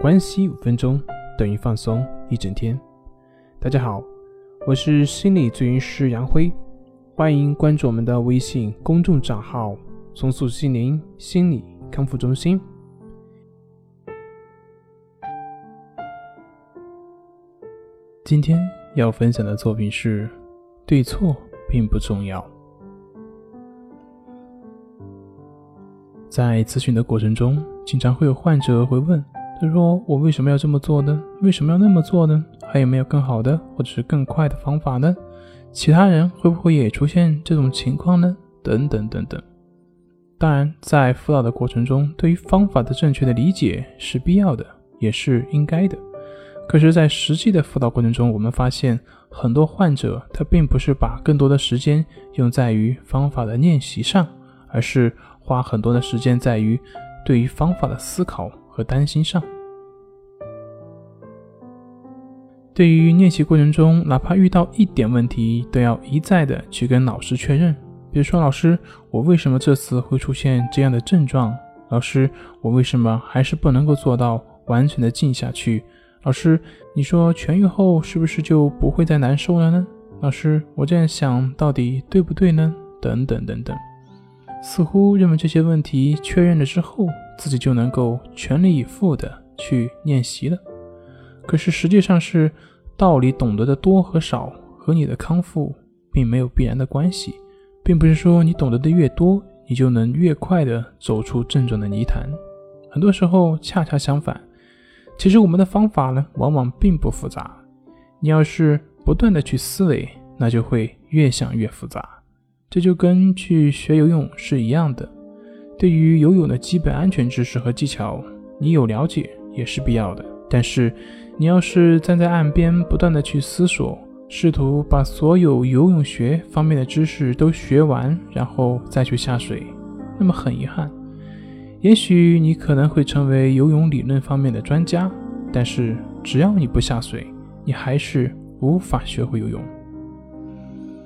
关系五分钟等于放松一整天。大家好，我是心理咨询师杨辉，欢迎关注我们的微信公众账号“松塑心灵心理康复中心”。今天要分享的作品是：对错并不重要。在咨询的过程中，经常会有患者会问。他说：“我为什么要这么做呢？为什么要那么做呢？还有没有更好的或者是更快的方法呢？其他人会不会也出现这种情况呢？等等等等。当然，在辅导的过程中，对于方法的正确的理解是必要的，也是应该的。可是，在实际的辅导过程中，我们发现很多患者他并不是把更多的时间用在于方法的练习上，而是花很多的时间在于对于方法的思考。”和担心上，对于练习过程中，哪怕遇到一点问题，都要一再的去跟老师确认。比如说，老师，我为什么这次会出现这样的症状？老师，我为什么还是不能够做到完全的静下去？老师，你说痊愈后是不是就不会再难受了呢？老师，我这样想到底对不对呢？等等等等。似乎认为这些问题确认了之后，自己就能够全力以赴的去练习了。可是实际上是道理懂得的多和少和你的康复并没有必然的关系，并不是说你懂得的越多，你就能越快的走出症状的泥潭。很多时候恰恰相反，其实我们的方法呢，往往并不复杂。你要是不断的去思维，那就会越想越复杂。这就跟去学游泳是一样的，对于游泳的基本安全知识和技巧，你有了解也是必要的。但是，你要是站在岸边不断的去思索，试图把所有游泳学方面的知识都学完，然后再去下水，那么很遗憾，也许你可能会成为游泳理论方面的专家，但是只要你不下水，你还是无法学会游泳。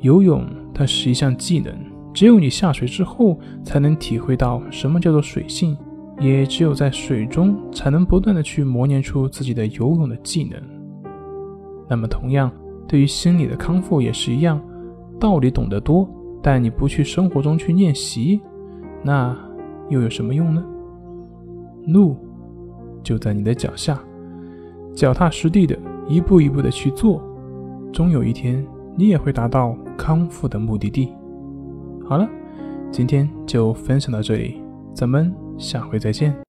游泳。它是一项技能，只有你下水之后，才能体会到什么叫做水性，也只有在水中，才能不断的去磨练出自己的游泳的技能。那么，同样对于心理的康复也是一样，道理懂得多，但你不去生活中去练习，那又有什么用呢？路就在你的脚下，脚踏实地的一步一步的去做，终有一天。你也会达到康复的目的地。好了，今天就分享到这里，咱们下回再见。